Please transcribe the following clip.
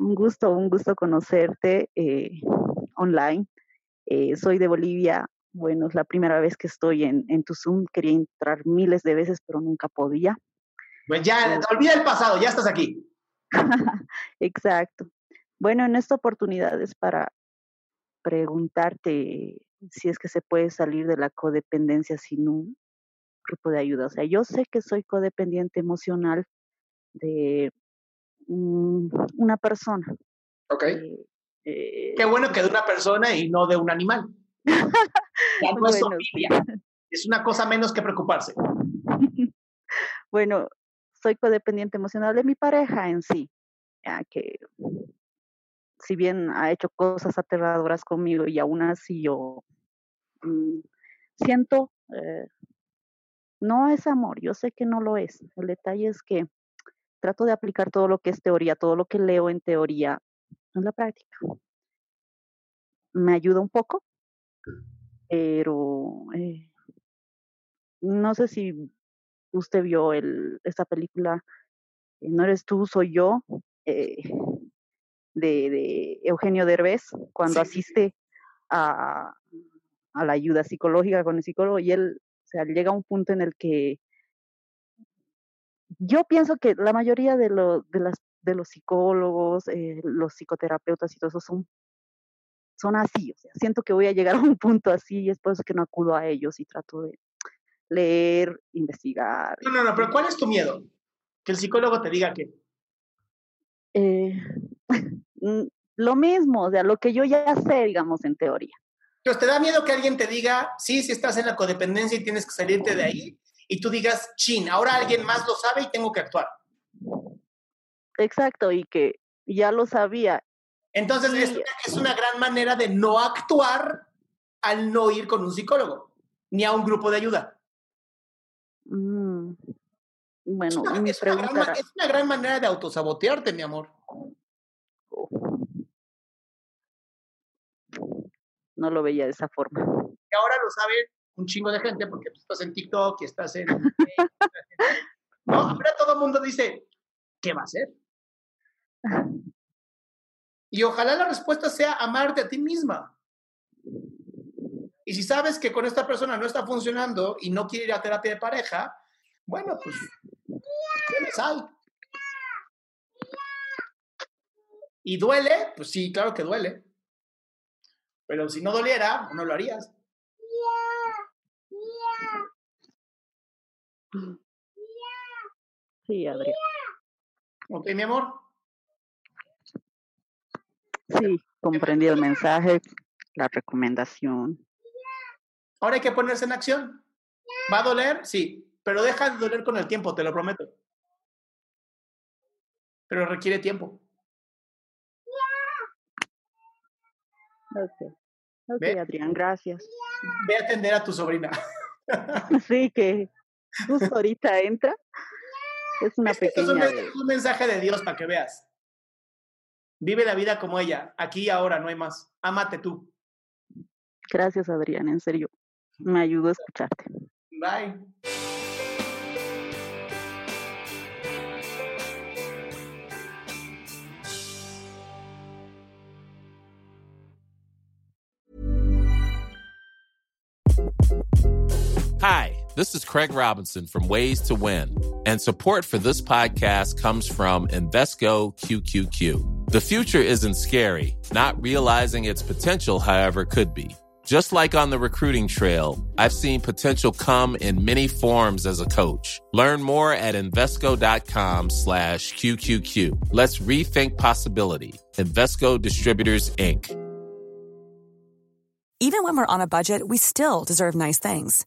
un gusto, un gusto conocerte eh, online. Eh, soy de Bolivia. Bueno, es la primera vez que estoy en, en, tu Zoom. Quería entrar miles de veces, pero nunca podía. Pues ya, eh, olvida el pasado, ya estás aquí. Exacto. Bueno, en esta oportunidad es para preguntarte si es que se puede salir de la codependencia sin un grupo de ayuda. O sea, yo sé que soy codependiente emocional de una persona. Ok. Eh, eh, Qué bueno que de una persona y no de un animal. ya no es. Es una cosa menos que preocuparse. bueno, soy codependiente emocional de mi pareja en sí, ya que si bien ha hecho cosas aterradoras conmigo y aún así yo mm, siento, eh, no es amor, yo sé que no lo es. El detalle es que trato de aplicar todo lo que es teoría, todo lo que leo en teoría en la práctica. Me ayuda un poco, pero eh, no sé si usted vio el, esta película, eh, No eres tú, soy yo, eh, de, de, Eugenio Derbez, cuando asiste a, a, la ayuda psicológica con el psicólogo y él, o sea, llega a un punto en el que yo pienso que la mayoría de, lo, de, las, de los psicólogos, eh, los psicoterapeutas y todo eso son, son así. O sea, siento que voy a llegar a un punto así y es por eso que no acudo a ellos y trato de leer, investigar. No, no, no, pero ¿cuál es tu miedo? Que el psicólogo te diga que... Eh, lo mismo, o sea, lo que yo ya sé, digamos, en teoría. Entonces, ¿te da miedo que alguien te diga, sí, si estás en la codependencia y tienes que salirte de ahí? Y tú digas, chin, ahora alguien más lo sabe y tengo que actuar. Exacto, y que ya lo sabía. Entonces, es, una, es una gran manera de no actuar al no ir con un psicólogo, ni a un grupo de ayuda. Mm. Bueno, es una, mi es, una gran, es una, gran, manera de autosabotearte, mi amor. No lo veía de esa forma. Y ahora lo saben un chingo de gente porque tú estás en TikTok y estás en... no, ahora todo el mundo dice, ¿qué va a hacer? Y ojalá la respuesta sea amarte a ti misma. Y si sabes que con esta persona no está funcionando y no quiere ir a terapia de pareja, bueno, pues, ¿qué sal? ¿Y duele? Pues sí, claro que duele. Pero si no doliera, no lo harías. Sí, Adrián. Ok, mi amor. Sí, comprendí el mensaje, la recomendación. Ahora hay que ponerse en acción. ¿Va a doler? Sí, pero deja de doler con el tiempo, te lo prometo. pero requiere tiempo. Ok, ok, Ve. Adrián, gracias. Ve a atender a tu sobrina. Sí, que justo ahorita entra. Es una Este es un, pequeña. es un mensaje de Dios para que veas. Vive la vida como ella, aquí y ahora, no hay más. Ámate tú. Gracias, Adrián, en serio. Me ayudó a escucharte. Bye. Hi, this is Craig Robinson from Ways to Win, and support for this podcast comes from Invesco QQQ. The future isn't scary, not realizing its potential, however, could be. Just like on the recruiting trail, I've seen potential come in many forms as a coach. Learn more at Invesco.com slash QQQ. Let's rethink possibility. Invesco Distributors, Inc. Even when we're on a budget, we still deserve nice things.